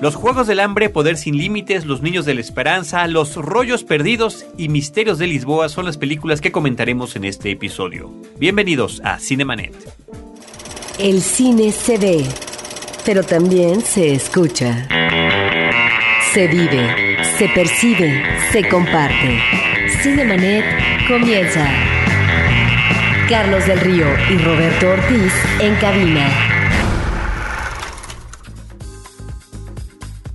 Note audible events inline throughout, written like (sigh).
Los Juegos del Hambre, Poder sin Límites, Los Niños de la Esperanza, Los Rollos Perdidos y Misterios de Lisboa son las películas que comentaremos en este episodio. Bienvenidos a Cinemanet. El cine se ve, pero también se escucha. Se vive, se percibe, se comparte. Cinemanet comienza. Carlos del Río y Roberto Ortiz en cabina.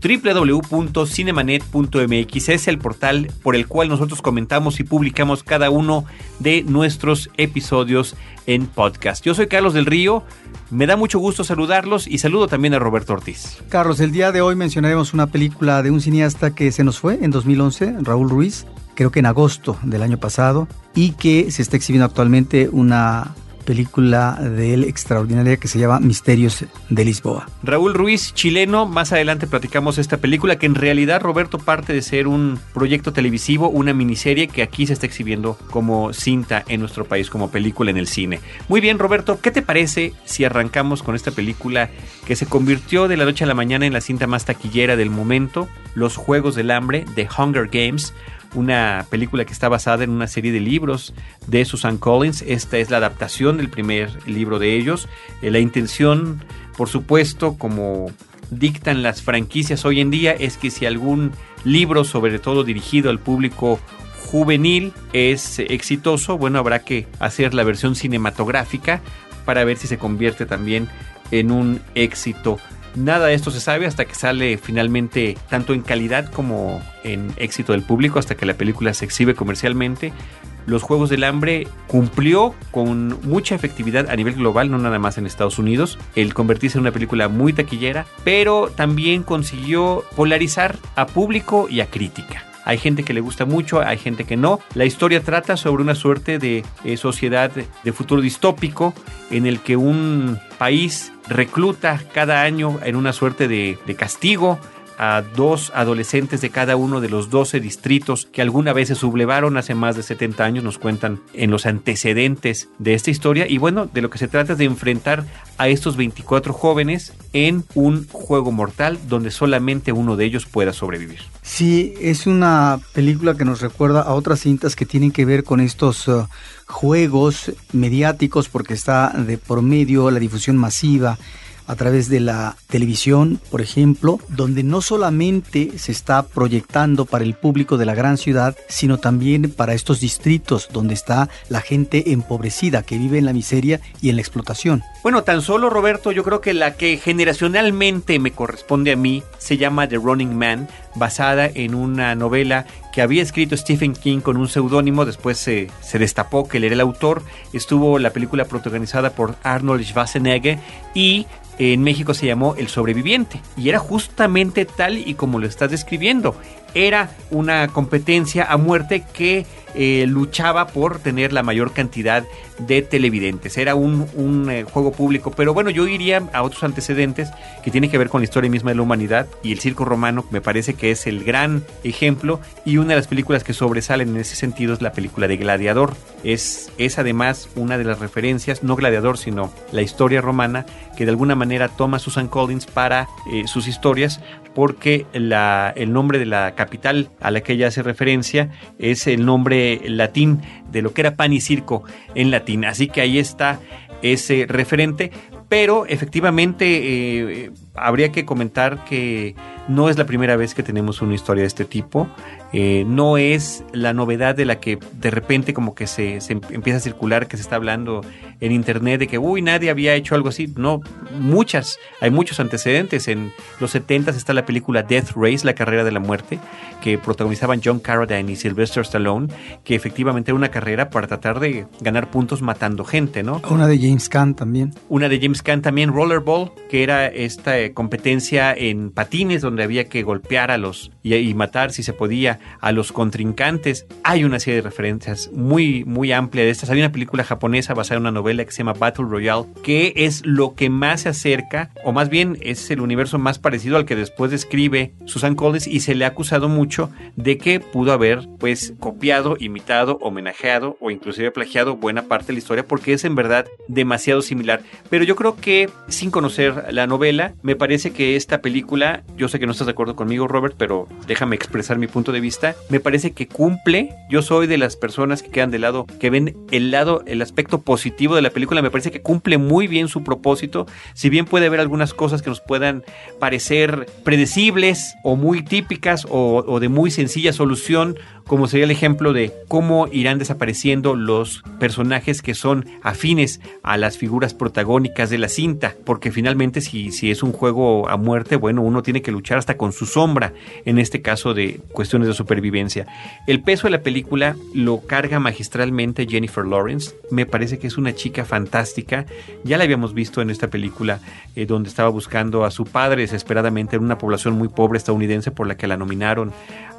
www.cinemanet.mx es el portal por el cual nosotros comentamos y publicamos cada uno de nuestros episodios en podcast. Yo soy Carlos del Río, me da mucho gusto saludarlos y saludo también a Roberto Ortiz. Carlos, el día de hoy mencionaremos una película de un cineasta que se nos fue en 2011, Raúl Ruiz, creo que en agosto del año pasado, y que se está exhibiendo actualmente una película de él extraordinaria que se llama Misterios de Lisboa. Raúl Ruiz, chileno, más adelante platicamos esta película que en realidad Roberto parte de ser un proyecto televisivo, una miniserie que aquí se está exhibiendo como cinta en nuestro país, como película en el cine. Muy bien Roberto, ¿qué te parece si arrancamos con esta película que se convirtió de la noche a la mañana en la cinta más taquillera del momento, Los Juegos del Hambre, The Hunger Games? Una película que está basada en una serie de libros de Susan Collins. Esta es la adaptación del primer libro de ellos. Eh, la intención, por supuesto, como dictan las franquicias hoy en día, es que si algún libro, sobre todo dirigido al público juvenil, es exitoso, bueno, habrá que hacer la versión cinematográfica para ver si se convierte también en un éxito Nada de esto se sabe hasta que sale finalmente tanto en calidad como en éxito del público, hasta que la película se exhibe comercialmente. Los Juegos del Hambre cumplió con mucha efectividad a nivel global, no nada más en Estados Unidos, el convertirse en una película muy taquillera, pero también consiguió polarizar a público y a crítica. Hay gente que le gusta mucho, hay gente que no. La historia trata sobre una suerte de eh, sociedad de futuro distópico en el que un país recluta cada año en una suerte de, de castigo a dos adolescentes de cada uno de los 12 distritos que alguna vez se sublevaron hace más de 70 años, nos cuentan en los antecedentes de esta historia. Y bueno, de lo que se trata es de enfrentar a estos 24 jóvenes en un juego mortal donde solamente uno de ellos pueda sobrevivir. Sí, es una película que nos recuerda a otras cintas que tienen que ver con estos uh, juegos mediáticos porque está de por medio la difusión masiva a través de la televisión, por ejemplo, donde no solamente se está proyectando para el público de la gran ciudad, sino también para estos distritos donde está la gente empobrecida que vive en la miseria y en la explotación. Bueno, tan solo Roberto, yo creo que la que generacionalmente me corresponde a mí se llama The Running Man, basada en una novela que había escrito Stephen King con un seudónimo, después se, se, destapó que él era el autor, estuvo la película protagonizada por Arnold Schwarzenegger y en México se llamó El sobreviviente y era justamente tal y como lo estás describiendo. Era una competencia a muerte que eh, luchaba por tener la mayor cantidad de televidentes. Era un, un eh, juego público, pero bueno, yo iría a otros antecedentes que tienen que ver con la historia misma de la humanidad y el circo romano me parece que es el gran ejemplo y una de las películas que sobresalen en ese sentido es la película de Gladiador. Es, es además una de las referencias, no Gladiador, sino la historia romana que de alguna manera toma Susan Collins para eh, sus historias porque la, el nombre de la capital a la que ella hace referencia es el nombre latín de lo que era pan y circo en latín. Así que ahí está ese referente, pero efectivamente eh, habría que comentar que no es la primera vez que tenemos una historia de este tipo. Eh, no es la novedad de la que de repente como que se, se, empieza a circular, que se está hablando en internet de que, uy, nadie había hecho algo así. No, muchas, hay muchos antecedentes. En los 70 está la película Death Race, la carrera de la muerte, que protagonizaban John Carradine y Sylvester Stallone, que efectivamente era una carrera para tratar de ganar puntos matando gente, ¿no? Una de James Caan también. Una de James Caan también, Rollerball, que era esta eh, competencia en patines donde había que golpear a los y, y matar si se podía a los contrincantes. Hay una serie de referencias muy, muy amplia de estas. Hay una película japonesa basada en una novela que se llama Battle Royale, que es lo que más se acerca, o más bien es el universo más parecido al que después describe Susan Collins y se le ha acusado mucho de que pudo haber pues copiado, imitado, homenajeado o inclusive plagiado buena parte de la historia porque es en verdad demasiado similar. Pero yo creo que sin conocer la novela, me parece que esta película, yo sé que no estás de acuerdo conmigo, Robert, pero déjame expresar mi punto de vista. Me parece que cumple. Yo soy de las personas que quedan de lado, que ven el lado, el aspecto positivo de la película. Me parece que cumple muy bien su propósito. Si bien puede haber algunas cosas que nos puedan parecer predecibles o muy típicas o, de muy sencilla solución, como sería el ejemplo de cómo irán desapareciendo los personajes que son afines a las figuras protagónicas de la cinta, porque finalmente si, si es un juego a muerte, bueno, uno tiene que luchar hasta con su sombra, en este caso de cuestiones de supervivencia. El peso de la película lo carga magistralmente Jennifer Lawrence, me parece que es una chica fantástica, ya la habíamos visto en esta película eh, donde estaba buscando a su padre desesperadamente en una población muy pobre estadounidense por la que la nominaron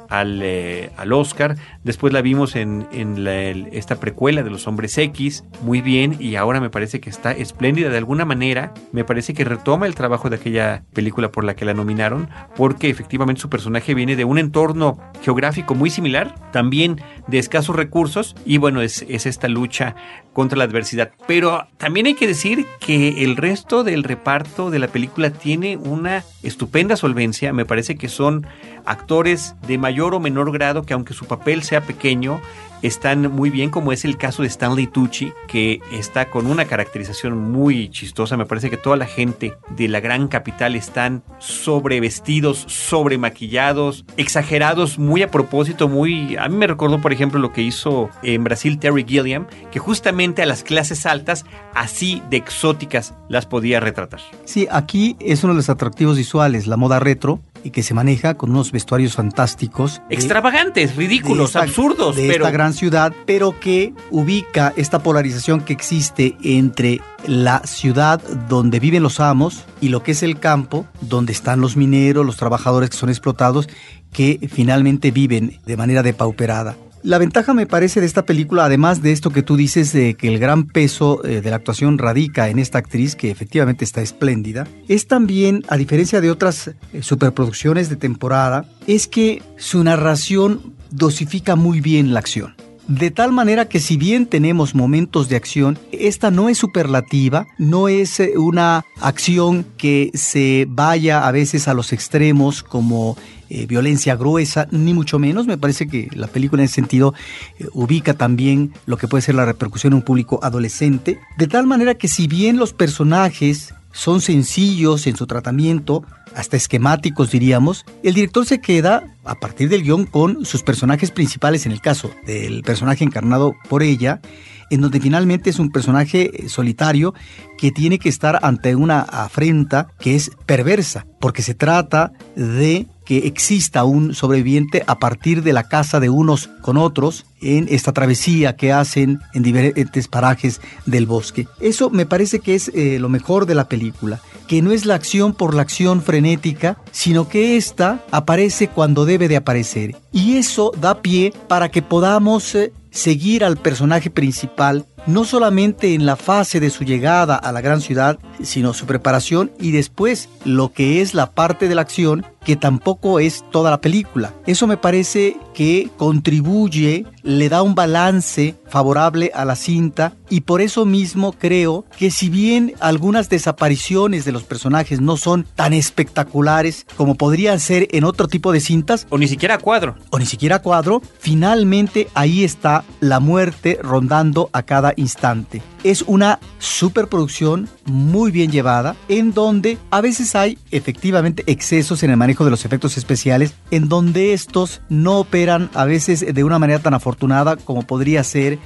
al, eh, al Oscar. Después la vimos en, en esta precuela de los Hombres X, muy bien, y ahora me parece que está espléndida de alguna manera. Me parece que retoma el trabajo de aquella película por la que la nominaron, porque efectivamente su personaje viene de un entorno geográfico muy similar, también de escasos recursos, y bueno, es, es esta lucha contra la adversidad. Pero también hay que decir que el resto del reparto de la película tiene una estupenda solvencia, me parece que son actores de mayor o menor grado que aunque su papel sea pequeño, están muy bien, como es el caso de Stanley Tucci, que está con una caracterización muy chistosa. Me parece que toda la gente de la gran capital están sobrevestidos, sobremaquillados, exagerados, muy a propósito, muy... A mí me recordó, por ejemplo, lo que hizo en Brasil Terry Gilliam, que justamente a las clases altas, así de exóticas, las podía retratar. Sí, aquí es uno de los atractivos visuales, la moda retro, y que se maneja con unos vestuarios fantásticos. Extravagantes, ridículos, absurdos. De esta gran ciudad, pero que ubica esta polarización que existe entre la ciudad donde viven los amos y lo que es el campo, donde están los mineros, los trabajadores que son explotados, que finalmente viven de manera depauperada. La ventaja me parece de esta película, además de esto que tú dices de que el gran peso eh, de la actuación radica en esta actriz que efectivamente está espléndida, es también, a diferencia de otras eh, superproducciones de temporada, es que su narración dosifica muy bien la acción. De tal manera que si bien tenemos momentos de acción, esta no es superlativa, no es eh, una acción que se vaya a veces a los extremos como eh, violencia gruesa, ni mucho menos. Me parece que la película en ese sentido eh, ubica también lo que puede ser la repercusión en un público adolescente, de tal manera que si bien los personajes son sencillos en su tratamiento, hasta esquemáticos diríamos, el director se queda a partir del guion con sus personajes principales en el caso del personaje encarnado por ella, en donde finalmente es un personaje eh, solitario que tiene que estar ante una afrenta que es perversa, porque se trata de que exista un sobreviviente a partir de la casa de unos con otros en esta travesía que hacen en diferentes parajes del bosque. Eso me parece que es eh, lo mejor de la película, que no es la acción por la acción frenética, sino que ésta aparece cuando debe de aparecer. Y eso da pie para que podamos eh, seguir al personaje principal no solamente en la fase de su llegada a la gran ciudad, sino su preparación y después lo que es la parte de la acción que tampoco es toda la película. Eso me parece que contribuye, le da un balance favorable a la cinta y por eso mismo creo que si bien algunas desapariciones de los personajes no son tan espectaculares como podrían ser en otro tipo de cintas, o ni siquiera cuadro, o ni siquiera cuadro, finalmente ahí está la muerte rondando a cada instante. Es una superproducción muy bien llevada en donde a veces hay efectivamente excesos en el manejo de los efectos especiales, en donde estos no operan a veces de una manera tan afortunada como podría ser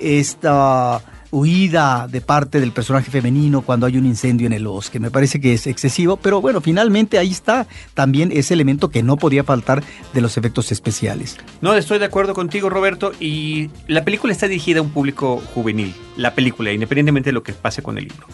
esta huida de parte del personaje femenino cuando hay un incendio en el bosque. Me parece que es excesivo, pero bueno, finalmente ahí está también ese elemento que no podía faltar de los efectos especiales. No, estoy de acuerdo contigo, Roberto, y la película está dirigida a un público juvenil, la película, independientemente de lo que pase con el libro.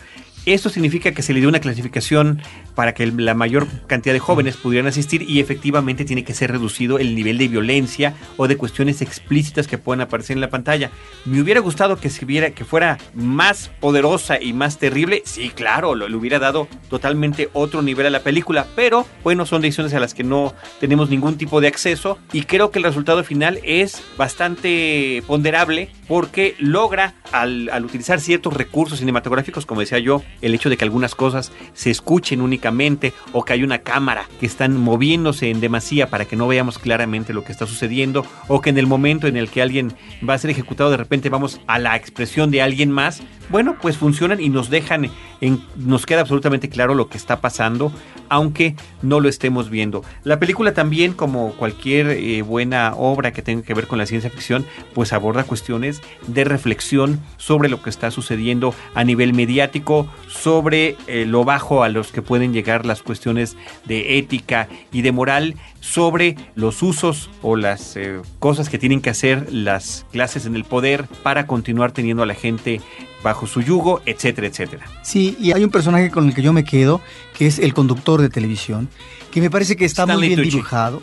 Esto significa que se le dio una clasificación para que la mayor cantidad de jóvenes pudieran asistir y efectivamente tiene que ser reducido el nivel de violencia o de cuestiones explícitas que puedan aparecer en la pantalla. Me hubiera gustado que se que fuera más poderosa y más terrible. Sí, claro, lo, le hubiera dado totalmente otro nivel a la película, pero bueno, son decisiones a las que no tenemos ningún tipo de acceso y creo que el resultado final es bastante ponderable porque logra al utilizar ciertos recursos cinematográficos, como decía yo, el hecho de que algunas cosas se escuchen únicamente o que hay una cámara que están moviéndose en demasía para que no veamos claramente lo que está sucediendo o que en el momento en el que alguien va a ser ejecutado de repente vamos a la expresión de alguien más, bueno, pues funcionan y nos dejan, en, nos queda absolutamente claro lo que está pasando, aunque no lo estemos viendo. La película también, como cualquier eh, buena obra que tenga que ver con la ciencia ficción, pues aborda cuestiones de reflexión sobre lo que está sucediendo a nivel mediático, sobre eh, lo bajo a los que pueden llegar las cuestiones de ética y de moral, sobre los usos o las eh, cosas que tienen que hacer las clases en el poder para continuar teniendo a la gente bajo su yugo, etcétera, etcétera. Sí, y hay un personaje con el que yo me quedo, que es el conductor de televisión, que me parece que está muy bien dibujado.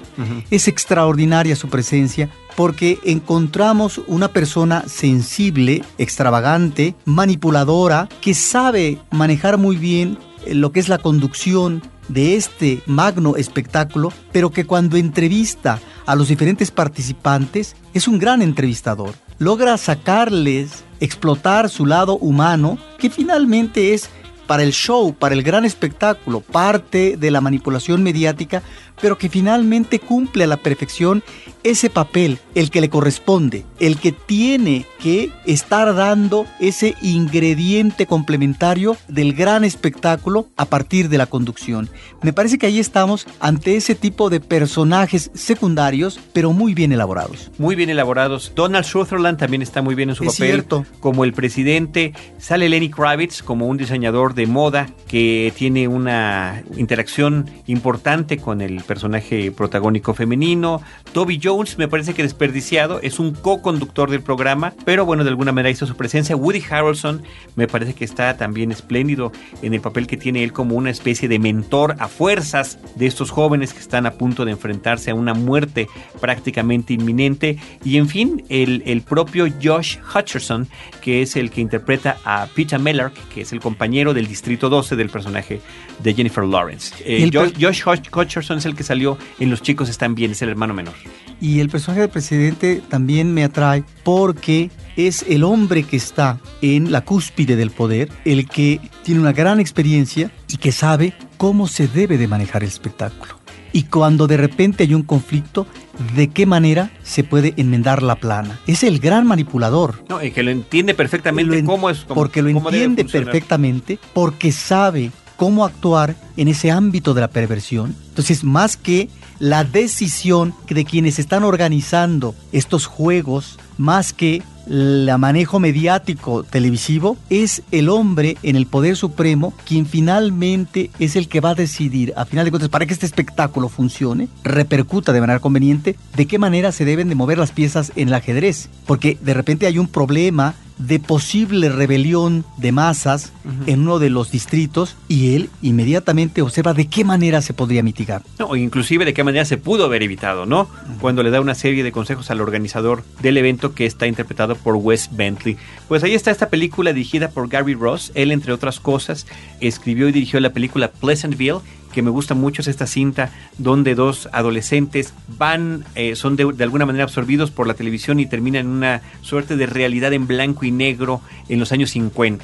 Es extraordinaria su presencia porque encontramos una persona sensible, extravagante, manipuladora, que sabe manejar muy bien eh, lo que es la conducción de este magno espectáculo, pero que cuando entrevista a los diferentes participantes es un gran entrevistador. Logra sacarles, explotar su lado humano, que finalmente es para el show, para el gran espectáculo, parte de la manipulación mediática, pero que finalmente cumple a la perfección ese papel, el que le corresponde, el que tiene que estar dando ese ingrediente complementario del gran espectáculo a partir de la conducción. Me parece que ahí estamos ante ese tipo de personajes secundarios, pero muy bien elaborados. Muy bien elaborados. Donald Sutherland también está muy bien en su Es papel cierto. como el presidente. Sale Lenny Kravitz como un diseñador de moda que tiene una interacción importante con el personaje protagónico femenino. Toby Jones me parece que desperdiciado, es un co-conductor del programa, pero bueno, de alguna manera hizo su presencia. Woody Harrelson me parece que está también espléndido en el papel que tiene él como una especie de mentor a fuerzas de estos jóvenes que están a punto de enfrentarse a una muerte prácticamente inminente. Y en fin, el, el propio Josh Hutcherson, que es el que interpreta a Peter Mellark, que es el compañero del Distrito 12 del personaje de Jennifer Lawrence. Eh, Josh, Josh Hutch- Hutcherson es el que salió en Los chicos están bien, es el hermano menor. Y el personaje del presidente también me atrae porque es el hombre que está en la cúspide del poder, el que tiene una gran experiencia y que sabe cómo se debe de manejar el espectáculo. Y cuando de repente hay un conflicto, de qué manera se puede enmendar la plana. Es el gran manipulador. No, y que lo entiende perfectamente Lo cómo es. cómo- porque lo cómo entiende perfectamente, porque sabe cómo actuar en ese ámbito de la perversión. Entonces, más que la decisión de quienes están organizando estos juegos, más que el manejo mediático televisivo, es el hombre en el poder supremo quien finalmente es el que va a decidir, a final de cuentas, para que este espectáculo funcione, repercuta de manera conveniente, de qué manera se deben de mover las piezas en el ajedrez. Porque de repente hay un problema de posible rebelión de masas en uno de los distritos y él inmediatamente observa de qué manera se podría mitigar. No, o inclusive de qué manera se pudo haber evitado, ¿no? Cuando le da una serie de consejos al organizador del evento que está interpretado por Wes Bentley. Pues ahí está esta película dirigida por Gary Ross. Él, entre otras cosas, escribió y dirigió la película Pleasantville, que me gusta mucho es esta cinta donde dos adolescentes van, eh, son de, de alguna manera absorbidos por la televisión y terminan en una suerte de realidad en blanco y negro en los años 50.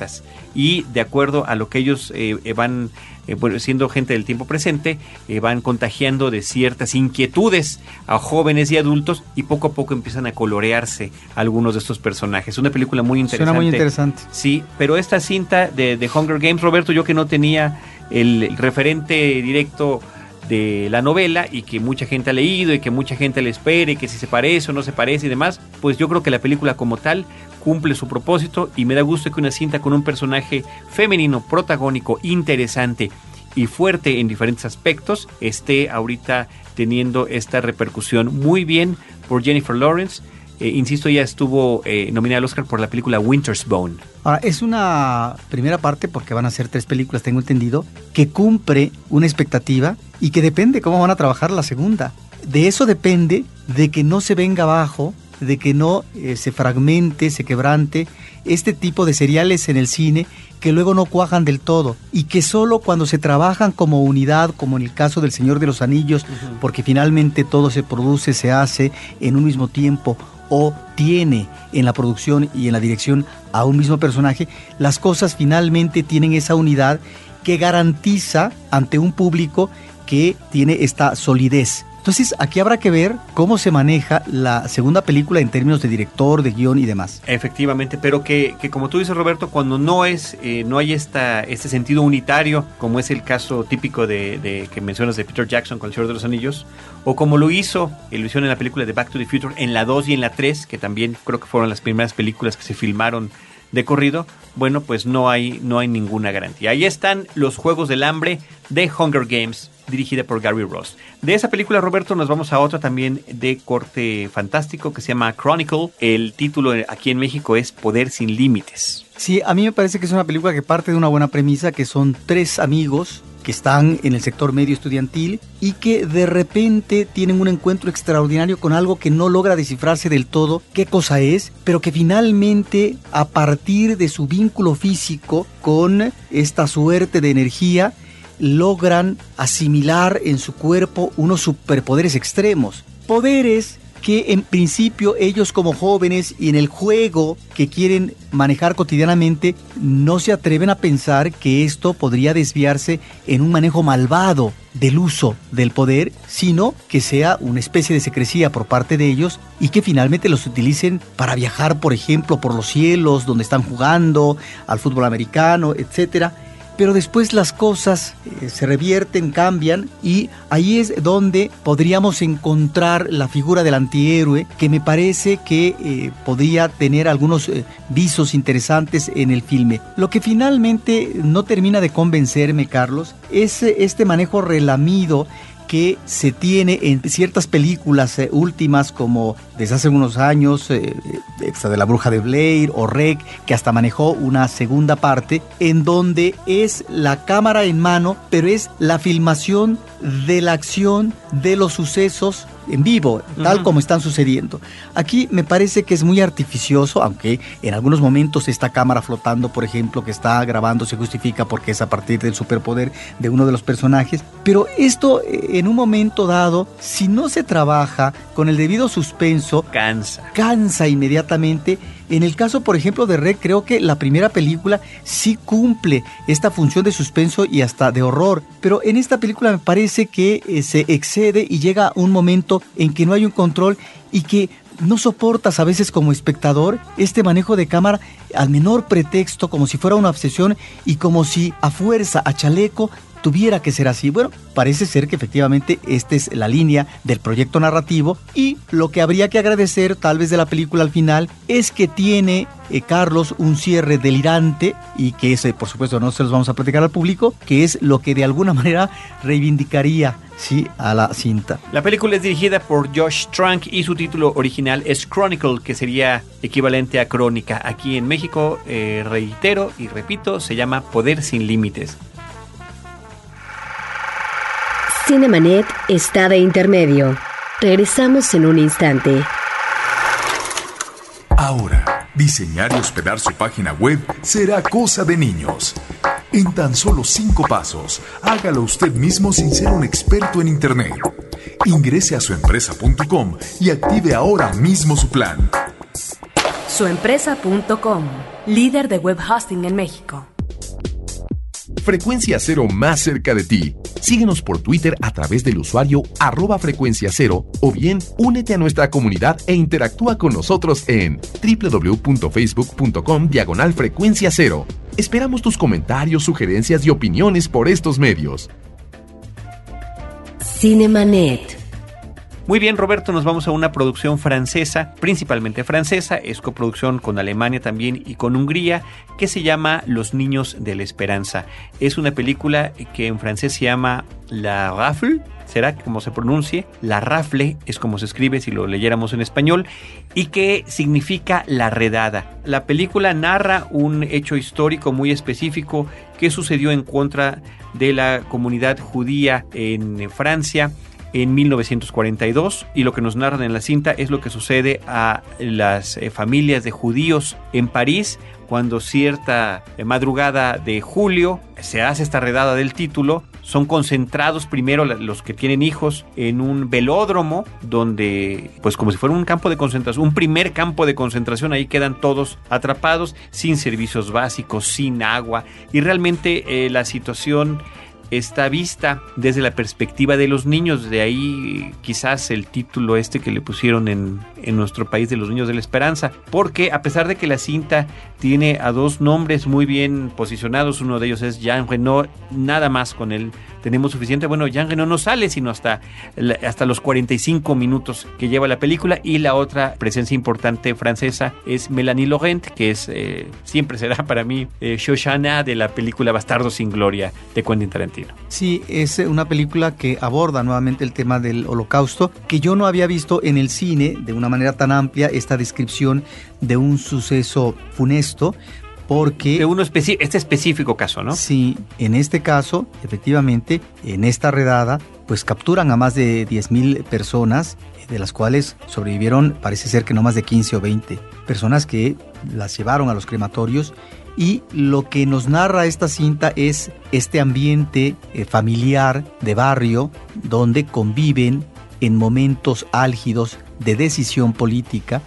Y de acuerdo a lo que ellos eh, eh, van, eh, bueno, siendo gente del tiempo presente, van contagiando de ciertas inquietudes a jóvenes y adultos y poco a poco empiezan a colorearse algunos de estos personajes. Una película muy interesante. Suena muy interesante. Sí, pero esta cinta de, de Hunger Games, Roberto, yo que no tenía el, referente directo de la novela y que mucha gente ha leído y que mucha gente le espere, que si se parece o no se parece y demás, pues yo creo que la película como tal cumple su propósito y me da gusto que una cinta con un personaje femenino, protagónico, interesante y fuerte en diferentes aspectos esté ahorita teniendo esta repercusión muy bien por Jennifer Lawrence. Eh, insisto, ya estuvo eh, nominada al Oscar por la película Winter's Bone. Ahora, es una primera parte, porque van a ser tres películas, tengo entendido, que cumple una expectativa y que depende cómo van a trabajar la segunda. De eso depende de que no se venga abajo, de que no eh, se fragmente, se quebrante este tipo de seriales en el cine que luego no cuajan del todo y que solo cuando se trabajan como unidad, como en el caso del Señor de los Anillos, porque finalmente todo se produce, se hace en un mismo tiempo, o tiene en la producción y en la dirección a un mismo personaje, las cosas finalmente tienen esa unidad que garantiza ante un público que tiene esta solidez. Entonces, aquí habrá que ver cómo se maneja la segunda película en términos de director, de guion y demás. Efectivamente, pero que, como tú dices, Roberto, cuando no es, eh, no hay esta, este sentido unitario, como es el caso típico de, que mencionas de Peter Jackson con El Señor de los Anillos, o como lo hizo, lo en la película de Back to the Future, en la 2 y en la 3, que también creo que fueron las primeras películas que se filmaron de corrido, bueno, pues no hay, no hay ninguna garantía. Ahí están los Juegos del Hambre de Hunger Games, dirigida por Gary Ross. De esa película, Roberto, nos vamos a otra también de corte fantástico que se llama Chronicle. El título aquí en México es Poder sin Límites. Sí, a mí me parece que es una película que parte de una buena premisa, que son tres amigos que están en el sector medio estudiantil y que de repente tienen un encuentro extraordinario con algo que no logra descifrarse del todo qué cosa es, pero que finalmente a partir de su vínculo físico con esta suerte de energía logran asimilar en su cuerpo unos superpoderes extremos. Poderes que en principio ellos como jóvenes y en el juego que quieren manejar cotidianamente no se atreven a pensar que esto podría desviarse en un manejo malvado del uso del poder, sino que sea una especie de secrecía por parte de ellos y que finalmente los utilicen para viajar, por ejemplo, por los cielos donde están jugando, al fútbol americano, etcétera pero después las cosas eh, se revierten, cambian y ahí es donde podríamos encontrar la figura del antihéroe que me parece que eh, podría tener algunos eh, visos interesantes en el filme. Lo que finalmente no termina de convencerme, Carlos, es este manejo relamido que se tiene en ciertas películas eh, últimas como desde hace unos años, eh, esta de la bruja de Blair o Rec, que hasta manejó una segunda parte, en donde es la cámara en mano, pero es la filmación de la acción de los sucesos en vivo, tal como están sucediendo. Aquí me parece que es muy artificioso, aunque en algunos momentos esta cámara flotando, por ejemplo, que está grabando se justifica porque es a partir del superpoder de uno de los personajes, pero esto eh, en un momento dado, si no se trabaja con el debido suspenso, cansa. Cansa inmediatamente en el caso, por ejemplo, de Rec, creo que la primera película sí cumple esta función de suspenso y hasta de horror, pero en esta película me parece que eh, se excede y llega un momento en que no hay un control y que no soportas a veces como espectador este manejo de cámara al menor pretexto, como si fuera una obsesión y como si a fuerza, a chaleco, tuviera que ser así. Bueno, parece ser que efectivamente esta es la línea del proyecto narrativo y lo que habría que agradecer tal vez de la película al final es que tiene eh, Carlos un cierre delirante y que ese por supuesto no se los vamos a platicar al público, que es lo que de alguna (laughs) manera reivindicaría sí, a la cinta. La película es dirigida por Josh Trank y su título original es Chronicle, que sería equivalente a crónica. Aquí en México, eh, reitero y repito, se llama Poder sin Límites. Cinemanet está de intermedio. Regresamos en un instante. Ahora, diseñar y hospedar su página web será cosa de niños. En tan solo cinco pasos, hágalo usted mismo sin ser un experto en Internet. Ingrese a suempresa.com y active ahora mismo su plan. Suempresa.com, líder de web hosting en México. Frecuencia Cero más cerca de ti. Síguenos por Twitter a través del usuario arroba frecuencia cero o bien únete a nuestra comunidad e interactúa con nosotros en www.facebook.com diagonal frecuencia cero. Esperamos tus comentarios, sugerencias y opiniones por estos medios. Cinemanet. Muy bien, Roberto, nos vamos a una producción francesa, principalmente francesa, es coproducción con Alemania también y con Hungría, que se llama Los Niños de la Esperanza. Es una película que en francés se llama La Rafle, será como se pronuncie, La Rafle es como se escribe si lo leyéramos en español, y que significa la redada. La película narra un hecho histórico muy específico que sucedió en contra de la comunidad judía en Francia en 1942 y lo que nos narran en la cinta es lo que sucede a las eh, familias de judíos en París cuando cierta eh, madrugada de julio se hace esta redada del título. Son concentrados primero los que tienen hijos en un velódromo donde pues como si fuera un campo de concentración, un primer campo de concentración, ahí quedan todos atrapados sin servicios básicos, sin agua. Y realmente eh, la situación está vista desde la perspectiva de los niños. De ahí quizás el título este que le pusieron en, en, nuestro país de los niños de la esperanza. Porque a pesar de que la cinta tiene a dos nombres muy bien posicionados, uno de ellos es Jean Renault, nada más con él tenemos suficiente. Bueno, Reno no sale sino hasta, hasta los 45 minutos que lleva la película y la otra presencia importante francesa es Melanie Laurent, que es eh, siempre será (laughs) para mí eh, Shoshana de la película Bastardo sin Gloria de Quentin Tarantino. Sí, es una película que aborda nuevamente el tema del holocausto, que yo no había visto en el cine de una manera tan amplia esta descripción de un suceso funesto, porque... De uno este específico caso, ¿no? Sí, en este caso, efectivamente, en esta redada, pues capturan a más de 10.000 personas, de las cuales sobrevivieron, parece ser que no más de 15 o 20 personas que las llevaron a los crematorios y lo que nos narra esta cinta es este ambiente eh, familiar de barrio donde conviven en momentos álgidos de decisión política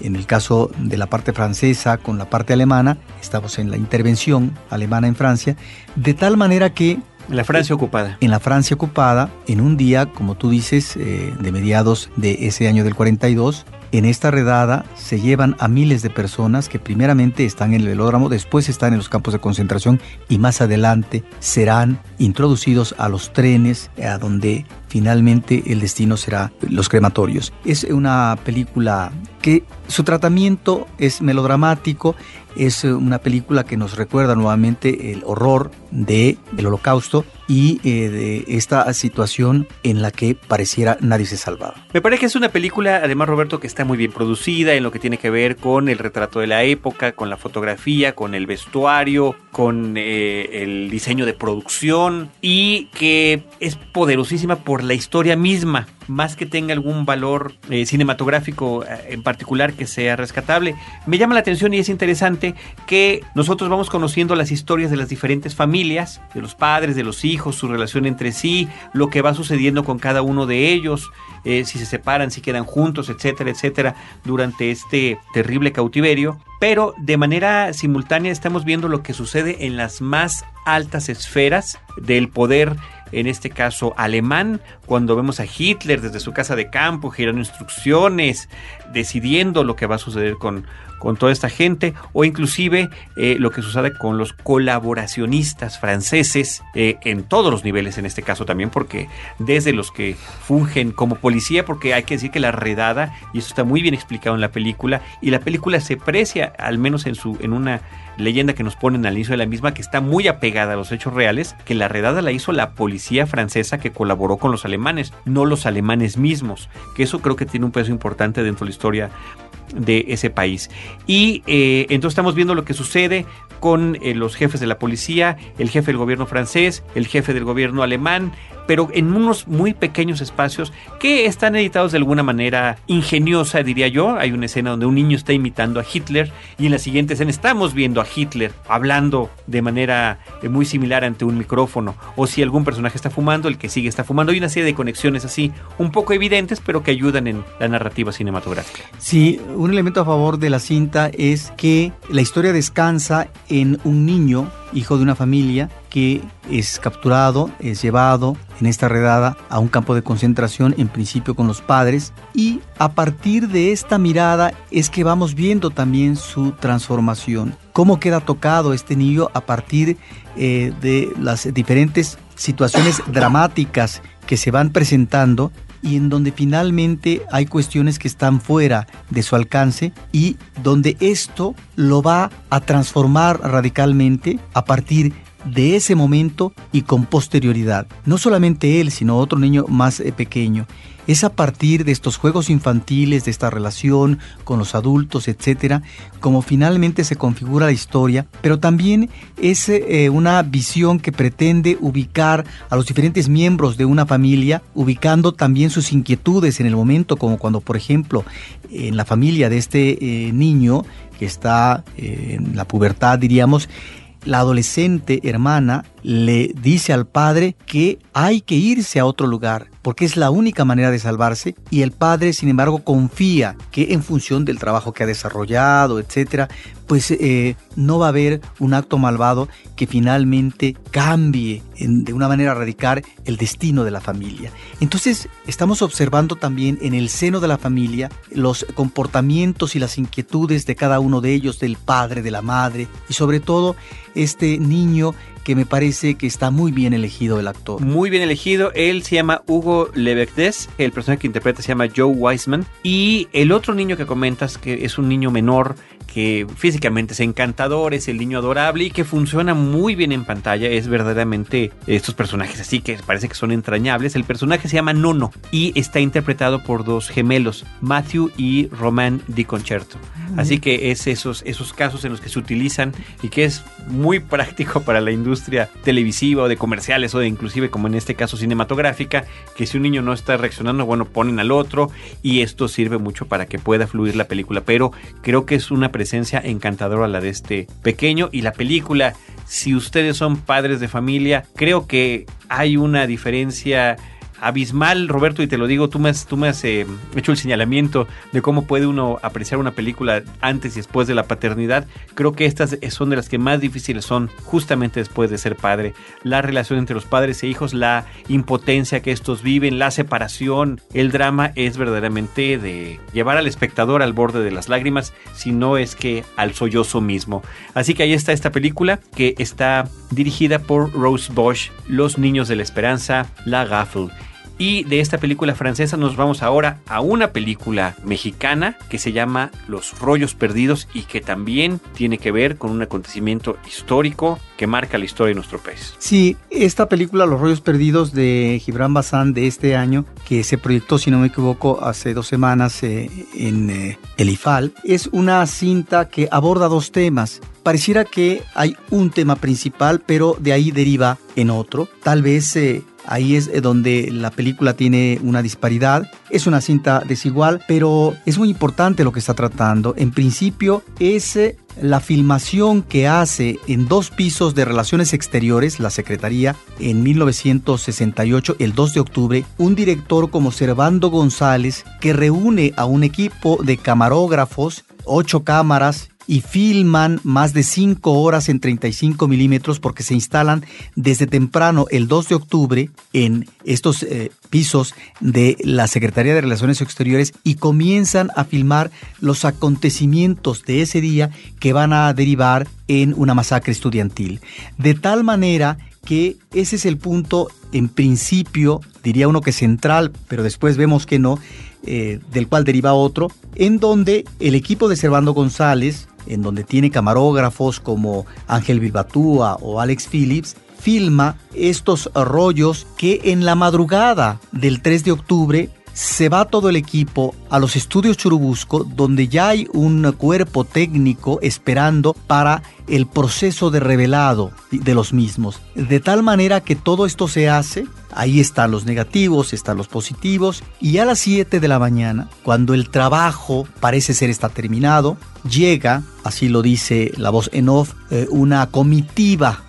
en el caso de la parte francesa con la parte alemana, estamos en la intervención alemana en Francia, de tal manera que... La Francia ocupada. En la Francia ocupada, en un día, como tú dices, eh, de mediados de ese año del 42, en esta redada se llevan a miles de personas que primeramente están en el velódromo, después están en los campos de concentración y más adelante serán introducidos a los trenes a donde finalmente el destino será los crematorios. Es una película que su tratamiento es melodramático, es una película que nos recuerda nuevamente el horror del el holocausto y eh, de esta situación en la que pareciera nadie se salvaba. Me parece que es una película, además Roberto, que está muy bien producida en lo que tiene que ver con el retrato de la época, con la fotografía, con el vestuario, con eh, el diseño de producción y que es poderosísima por la historia misma más que tenga algún valor eh, cinematográfico en particular que sea rescatable. Me llama la atención y es interesante que nosotros vamos conociendo las historias de las diferentes familias, de los padres, de los hijos, su relación entre sí, lo que va sucediendo con cada uno de ellos, eh, si se separan, si quedan juntos, etcétera, etcétera, durante este terrible cautiverio. Pero de manera simultánea estamos viendo lo que sucede en las más altas esferas del poder en este caso alemán, cuando vemos a Hitler desde su casa de campo girando instrucciones, decidiendo lo que va a suceder con, con toda esta gente, o inclusive eh, lo que sucede con los colaboracionistas franceses eh, en todos los niveles, en este caso también, porque desde los que fungen como policía, porque hay que decir que la redada, y eso está muy bien explicado en la película, y la película se precia, al menos en, su, en una leyenda que nos ponen al inicio de la misma, que está muy apegada a los hechos reales, que la redada la hizo la policía francesa que colaboró con los alemanes, no los alemanes mismos, que eso creo que tiene un peso importante dentro de la historia de ese país. Y eh, entonces estamos viendo lo que sucede con eh, los jefes de la policía, el jefe del gobierno francés, el jefe del gobierno alemán, pero en unos muy pequeños espacios que están editados de alguna manera ingeniosa, diría yo. Hay una escena donde un niño está imitando a Hitler y en la siguiente escena estamos viendo a Hitler hablando de manera eh, muy similar ante un micrófono. O si algún personaje está fumando, el que sigue está fumando. Hay una serie de conexiones así, un poco evidentes, pero que ayudan en la narrativa cinematográfica. Sí, un elemento a favor de la cinta es que la historia descansa en un niño, hijo de una familia, que es capturado, es llevado en esta redada a un campo de concentración, en principio con los padres, y a partir de esta mirada es que vamos viendo también su transformación, cómo queda tocado este niño a partir eh, de las diferentes situaciones dramáticas que se van presentando y en donde finalmente hay cuestiones que están fuera de su alcance y donde esto lo va a transformar radicalmente a partir de ese momento y con posterioridad. No solamente él, sino otro niño más eh, pequeño. Es a partir de estos juegos infantiles, de esta relación con los adultos, etcétera, como finalmente se configura la historia, pero también es eh, una visión que pretende ubicar a los diferentes miembros de una familia, ubicando también sus inquietudes en el momento, como cuando, por ejemplo, en la familia de este eh, niño que está en la pubertad, diríamos, la adolescente hermana le dice al padre que hay que irse a otro lugar porque es la única manera de salvarse y el padre sin embargo confía que en función del trabajo que ha desarrollado, etcétera, pues eh, no va a haber un acto malvado que finalmente cambie de una manera radical el destino de la familia. Entonces estamos observando también en el seno de la familia los comportamientos y las inquietudes de cada uno de ellos, del padre, de la madre y sobre todo este niño que me parece que está muy bien elegido el actor. Muy bien elegido. Él se llama Hugo Levecdes. El personaje que interpreta se llama Joe Wiseman. Y el otro niño que comentas, que es un niño menor, que físicamente es encantador, es el niño adorable y que funciona muy bien en pantalla. Es verdaderamente estos personajes así que parece que son entrañables. El personaje se llama Nono y está interpretado por dos gemelos, Matthew y Roman Di Concerto. Así que es esos, esos casos en los que se utilizan y que es muy práctico para la industria televisiva o de comerciales o de inclusive como en este caso cinematográfica, que si un niño no está reaccionando, bueno, ponen al otro y esto sirve mucho para que pueda fluir la película, pero creo que es una presencia encantadora la de este pequeño y la película, si ustedes son padres de familia, creo que hay una diferencia abismal, Roberto, y te lo digo, tú me has, tú eh, hecho el señalamiento de cómo puede uno apreciar una película antes y después de la paternidad. Creo que estas son de las que más difíciles son justamente después de ser padre. La relación entre los padres e hijos, la impotencia que estos viven, la separación, el drama es verdaderamente de llevar al espectador al borde de las lágrimas, si no es que al sollozo mismo. Así que ahí está esta película que está dirigida por Rose Bosch, Los Niños de la Esperanza, La Gaffel. Y de esta película francesa nos vamos ahora a una película mexicana que se llama Los Rollos Perdidos y que también tiene que ver con un acontecimiento histórico que marca la historia de nuestro país. Sí, esta película Los Rollos Perdidos de Gibran Bazán de este año, que se proyectó, si no me equivoco, hace dos semanas eh, en eh, el IFAL, es una cinta que aborda dos temas pareciera que hay un tema principal, pero de ahí deriva en otro. Tal vez eh, Ahí es eh, donde la película tiene una disparidad. Es una cinta desigual, pero es muy importante lo que está tratando. En principio es eh, la filmación que hace en dos pisos de Relaciones Exteriores, la Secretaría, en 1968, el 2 de octubre, un director como Servando González que reúne a un equipo de camarógrafos, ocho cámaras y filman más de 5 horas en 35 milímetros porque se instalan desde temprano el 2 de octubre en estos eh, pisos de la Secretaría de Relaciones Exteriores y comienzan a filmar los acontecimientos de ese día que van a derivar en una masacre estudiantil. De tal manera que ese es el punto en principio, diría uno que central, pero después vemos que no, eh, del cual deriva otro, en donde el equipo de Servando González, en donde tiene camarógrafos como Ángel Bilbatúa o Alex Phillips, filma estos rollos que en la madrugada del 3 de octubre se va todo el equipo a los estudios Churubusco, donde ya hay un cuerpo técnico esperando para el proceso de revelado de los mismos. De tal manera que todo esto se hace, ahí están los negativos, están los positivos, y a las 7 de la mañana, cuando el trabajo parece ser está terminado, llega, así lo dice la voz en off, eh, una comitiva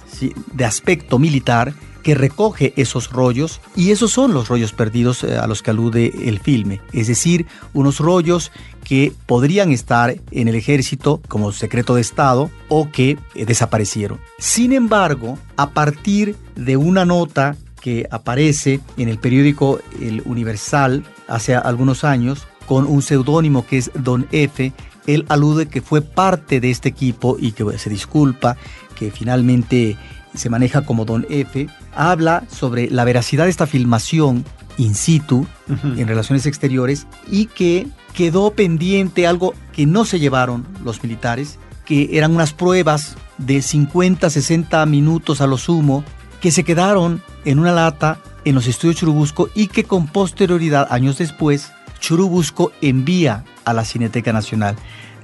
de aspecto militar que recoge esos rollos y esos son los rollos perdidos eh, a los que alude el filme, es decir, unos rollos que podrían estar en el ejército como secreto de Estado o que eh, desaparecieron. Sin embargo, a partir de una nota que aparece en el periódico El Universal hace algunos años con un seudónimo que es Don F, él alude que fue parte de este equipo y que se disculpa, que finalmente se maneja como Don F, habla sobre la veracidad de esta filmación in situ en relaciones exteriores y que quedó pendiente algo que no se llevaron los militares, que eran unas pruebas de 50, 60 minutos a lo sumo, que se quedaron en una lata en los estudios Churubusco y que con posterioridad, años después, Churubusco envía a la Cineteca Nacional.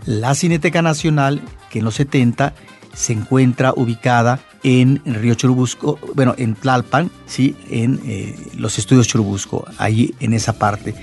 La Cineteca Nacional, que en los 70 se encuentra ubicada en Río Churubusco, bueno, en Tlalpan, ¿sí? en eh, los estudios Churubusco, ahí en esa parte.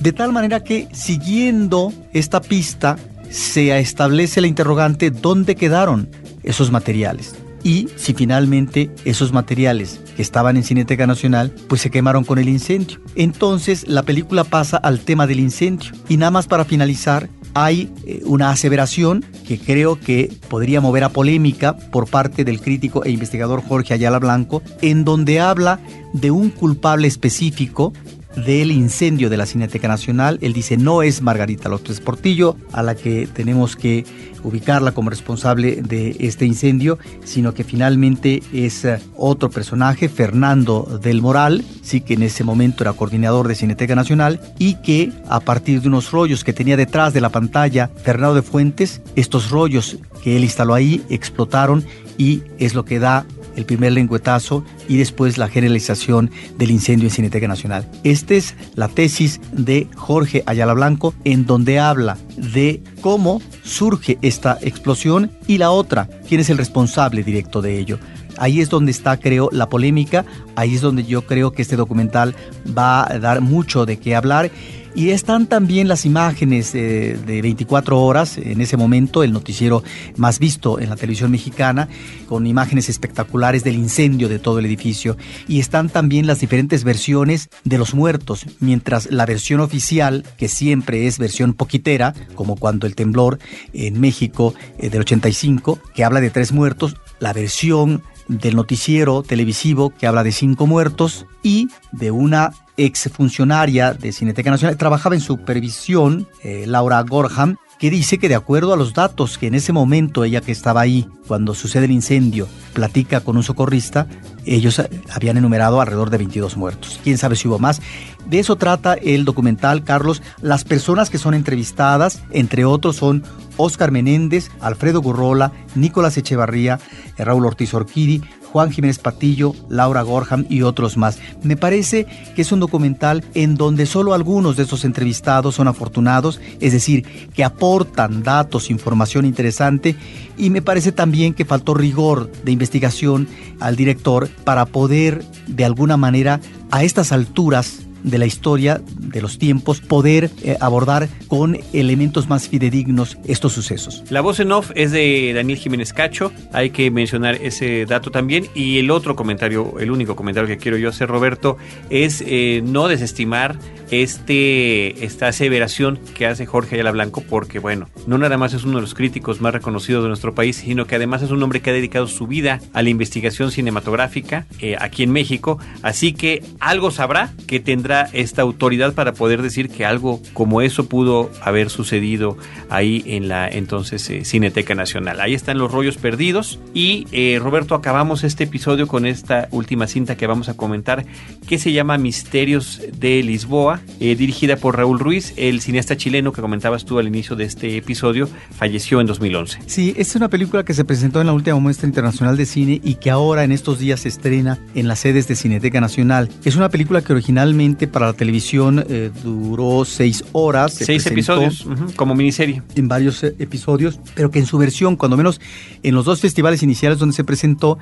De tal manera que siguiendo esta pista se establece la interrogante dónde quedaron esos materiales. y si finalmente esos materiales que estaban en Cineteca Nacional pues se quemaron con el incendio. Entonces la película pasa al tema del incendio y nada más para finalizar hay eh, una aseveración que creo que podría mover a polémica por parte del crítico e investigador Jorge Ayala Blanco, en donde habla de un culpable específico del incendio de la Cineteca Nacional. Él dice, no es Margarita López Portillo, a la que tenemos que ubicarla como responsable de este incendio, sino que finalmente es eh, otro personaje, Fernando del Moral, sí que en ese momento era coordinador de Cineteca Nacional y que a partir de unos rollos que tenía detrás de la pantalla Fernando de Fuentes, estos rollos que él instaló ahí explotaron y es lo que da el primer lengüetazo y después la generalización del incendio en Cineteca Nacional. Esta es la tesis de Jorge Ayala Blanco en donde habla de cómo surge esta explosión y la otra, quién es el responsable directo de ello. Ahí es donde está, creo, la polémica, ahí es donde yo creo que este documental va a dar mucho de qué hablar y están también las imágenes de, 24 horas, en ese momento el noticiero más visto en la televisión mexicana, con imágenes espectaculares del incendio de todo el edificio. Y están también las diferentes versiones de los muertos, mientras la versión oficial, que siempre es versión poquitera, como cuando el temblor en México eh, del 85, que habla de tres muertos, la versión del noticiero televisivo que habla de cinco muertos y de una exfuncionaria de Cineteca Nacional, trabajaba en supervisión, eh, Laura Gorham, que dice que de acuerdo a los datos que en ese momento ella que estaba ahí cuando sucede el incendio platica con un socorrista, ellos habían enumerado alrededor de 22 muertos. Quién sabe si hubo más. De eso trata el documental, Carlos. Las personas que son entrevistadas, entre otros, son Óscar Menéndez, Alfredo Gurrola, Nicolás Echevarría, Raúl Ortiz Orquidi, Juan Jiménez Patillo, Laura Gorham y otros más. Me parece que es un documental en donde solo algunos de estos entrevistados son afortunados, es decir, que aportan datos, información interesante y me parece también que faltó rigor de investigación al director para poder de alguna manera a estas alturas de la historia, de los tiempos, poder eh, abordar con elementos más fidedignos estos sucesos. La voz en off es de Daniel Jiménez Cacho, hay que mencionar ese dato también. Y el otro comentario, el único comentario que quiero yo hacer, Roberto, es eh, no desestimar este, esta aseveración que hace Jorge Ayala Blanco, porque bueno, no nada más es uno de los críticos más reconocidos de nuestro país, sino que además es un hombre que ha dedicado su vida a la investigación cinematográfica eh, aquí en México, así que algo sabrá que tendrá esta autoridad para poder decir que algo como eso pudo haber sucedido ahí en la entonces eh, Cineteca Nacional. Ahí están los rollos perdidos y eh, Roberto, acabamos este episodio con esta última cinta que vamos a comentar que se llama Misterios de Lisboa eh, dirigida por Raúl Ruiz, el cineasta chileno que comentabas tú al inicio de este episodio, falleció en 2011. Sí, es una película que se presentó en la última muestra internacional de cine y que ahora en estos días se estrena en las sedes de Cineteca Nacional. Es una película que originalmente para la televisión eh, duró seis horas. seis episodios, como miniserie. En varios eh, episodios, pero que en su versión, cuando menos en los dos festivales iniciales donde se presentó,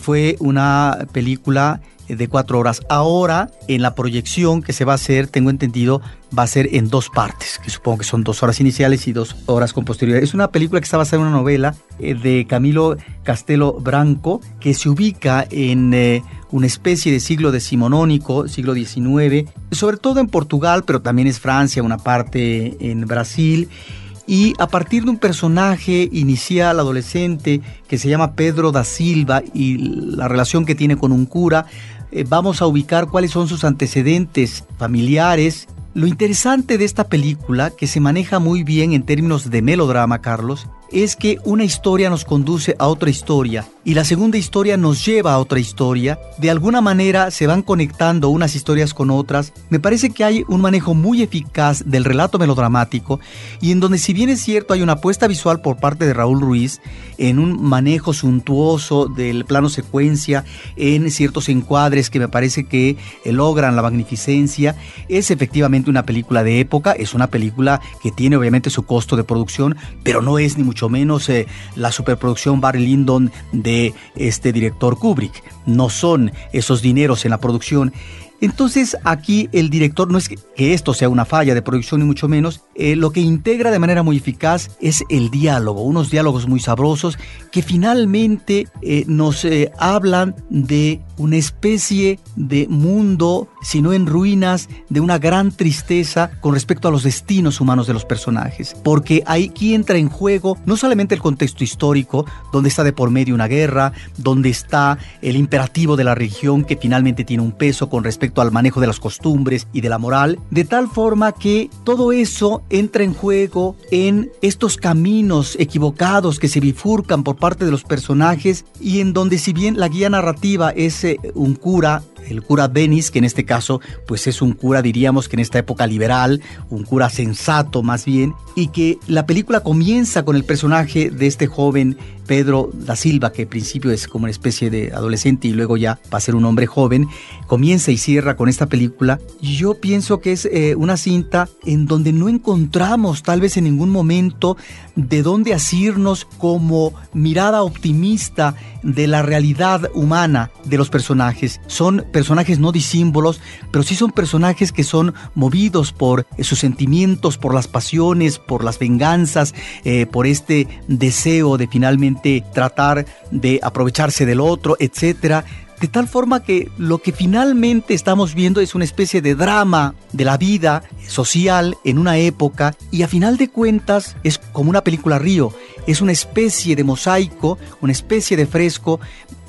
fue una película de cuatro horas. Ahora, en la proyección que se va a hacer, tengo entendido, va a ser en dos partes, que supongo que son dos horas iniciales y dos horas con posterioridad. Es una película que está basada en una novela eh, de Camilo Castelo Branco, que se ubica en eh, una especie de siglo decimonónico, siglo XIX, sobre todo en Portugal, pero también es Francia, una parte en Brasil y a partir de un personaje inicial adolescente que se llama Pedro da Silva y la relación que tiene con un cura, eh, vamos a ubicar cuáles son sus antecedentes familiares. Lo interesante de esta película, que se maneja muy bien en términos de melodrama, Carlos, es que una historia nos conduce a otra historia y la segunda historia nos lleva a otra historia. De alguna manera se van conectando unas historias con otras. Me parece que hay un manejo muy eficaz del relato melodramático y en donde si bien es cierto hay una apuesta visual por parte de Raúl Ruiz en un manejo suntuoso del plano secuencia, en ciertos encuadres que me parece que logran la magnificencia, es efectivamente una película de época, es una película que tiene obviamente su costo de producción, pero no es ni mucho menos eh, la superproducción Barry Lyndon de este director Kubrick. No son esos dineros en la producción. Entonces aquí el director, no es que, esto sea una falla de producción ni mucho menos, eh, lo que integra de manera muy eficaz es el diálogo, unos diálogos muy sabrosos que finalmente eh, nos eh, hablan de una especie de mundo, si no en ruinas, de una gran tristeza con respecto a los destinos humanos de los personajes. Porque aquí entra en juego no solamente el contexto histórico, donde está de por medio una guerra, donde está el imperativo de la religión que finalmente tiene un peso con respecto al manejo de las costumbres y de la moral, de tal forma que todo eso entra en juego en estos caminos equivocados que se bifurcan por parte de los personajes y en donde si bien la guía narrativa es un cura el cura Denis, que en este caso pues es un cura diríamos que en esta época liberal, un cura sensato más bien, y que la película comienza con el personaje de este joven Pedro da Silva, que al principio es como una especie de adolescente y luego ya va a ser un hombre joven, comienza y cierra con esta película. Yo pienso que es eh, una cinta en donde no encontramos tal vez en ningún momento de dónde asirnos como mirada optimista de la realidad humana de los personajes. Son personajes no disímbolos, pero sí son personajes que son movidos por sus sentimientos, por las pasiones, por las venganzas, eh, por este deseo de finalmente tratar de aprovecharse del otro, etcétera de tal forma que lo que finalmente estamos viendo es una especie de drama de la vida social en una época y a final de cuentas es como una película río, es una especie de mosaico, una especie de fresco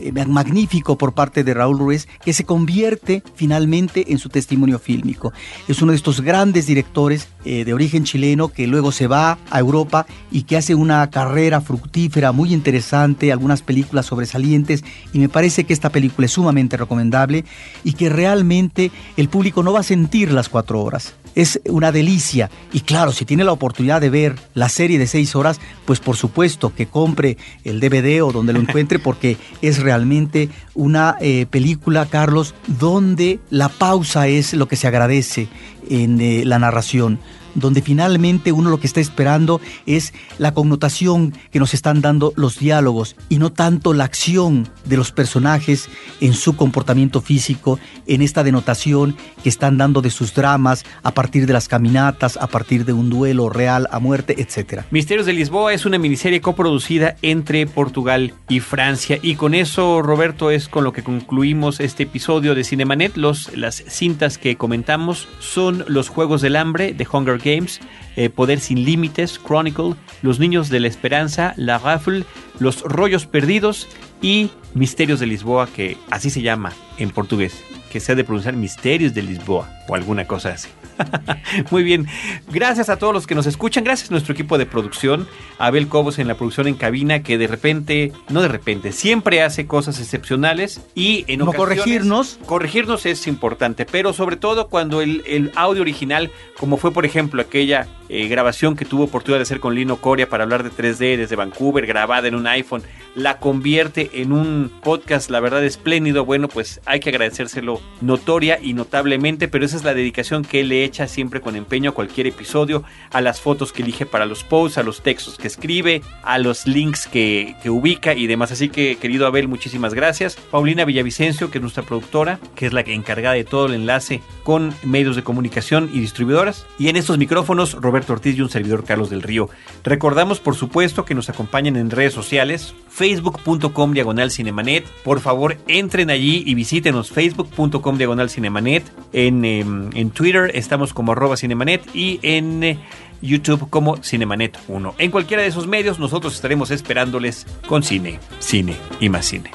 eh, magnífico por parte de Raúl Ruiz que se convierte finalmente en su testimonio fílmico. Es uno de estos grandes directores eh, de origen chileno que luego se va a Europa y que hace una carrera fructífera muy interesante, algunas películas sobresalientes y me parece que esta película sumamente recomendable y que realmente el público no va a sentir las cuatro horas. Es una delicia y claro, si tiene la oportunidad de ver la serie de seis horas, pues por supuesto que compre el DVD o donde lo encuentre porque es realmente una eh, película, Carlos, donde la pausa es lo que se agradece en eh, la narración donde finalmente uno lo que está esperando es la connotación que nos están dando los diálogos y no tanto la acción de los personajes en su comportamiento físico, en esta denotación que están dando de sus dramas a partir de las caminatas, a partir de un duelo real a muerte, etc. Misterios de Lisboa es una miniserie coproducida entre Portugal y Francia y con eso Roberto es con lo que concluimos este episodio de Cinemanet. Los, las cintas que comentamos son Los Juegos del Hambre de Hunger Games, eh, Poder sin Límites, Chronicle, Los Niños de la Esperanza, La Raffle, Los Rollos Perdidos y Misterios de Lisboa, que así se llama en portugués, que se ha de pronunciar Misterios de Lisboa o alguna cosa así. (laughs) Muy bien, gracias a todos los que nos escuchan, gracias a nuestro equipo de producción, Abel Cobos en la producción en cabina, que de repente, no de repente, siempre hace cosas excepcionales y en no corregirnos. Corregirnos es importante, pero sobre todo cuando el, el audio original, como fue por ejemplo aquella eh, grabación que tuvo oportunidad de hacer con Lino Coria para hablar de 3D desde Vancouver, grabada en un iPhone, la convierte en un podcast, la verdad espléndido, bueno, pues hay que agradecérselo notoria y notablemente, pero esa es la dedicación que él le echa siempre con empeño a cualquier episodio, a las fotos que elige para los posts, a los textos que escribe, a los links que, ubica y demás. Así que, querido Abel, muchísimas gracias. Paulina Villavicencio, que es nuestra productora, que es la encargada de todo el enlace con medios de comunicación y distribuidoras. Y en estos micrófonos, Roberto Ortiz y un servidor Carlos del Río. Recordamos, por supuesto, que nos acompañen en redes sociales, facebook.com diagonal cinemanet. Por favor, entren allí y visítenos, facebook.com diagonal cinemanet. En, em, en Twitter estamos como arroba cinemanet y en... Eh, YouTube como Cinemanet 1. En cualquiera de esos medios nosotros estaremos esperándoles con cine, cine y más cine.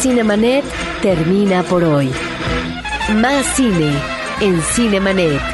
Cinemanet termina por hoy. Más cine en Cinemanet.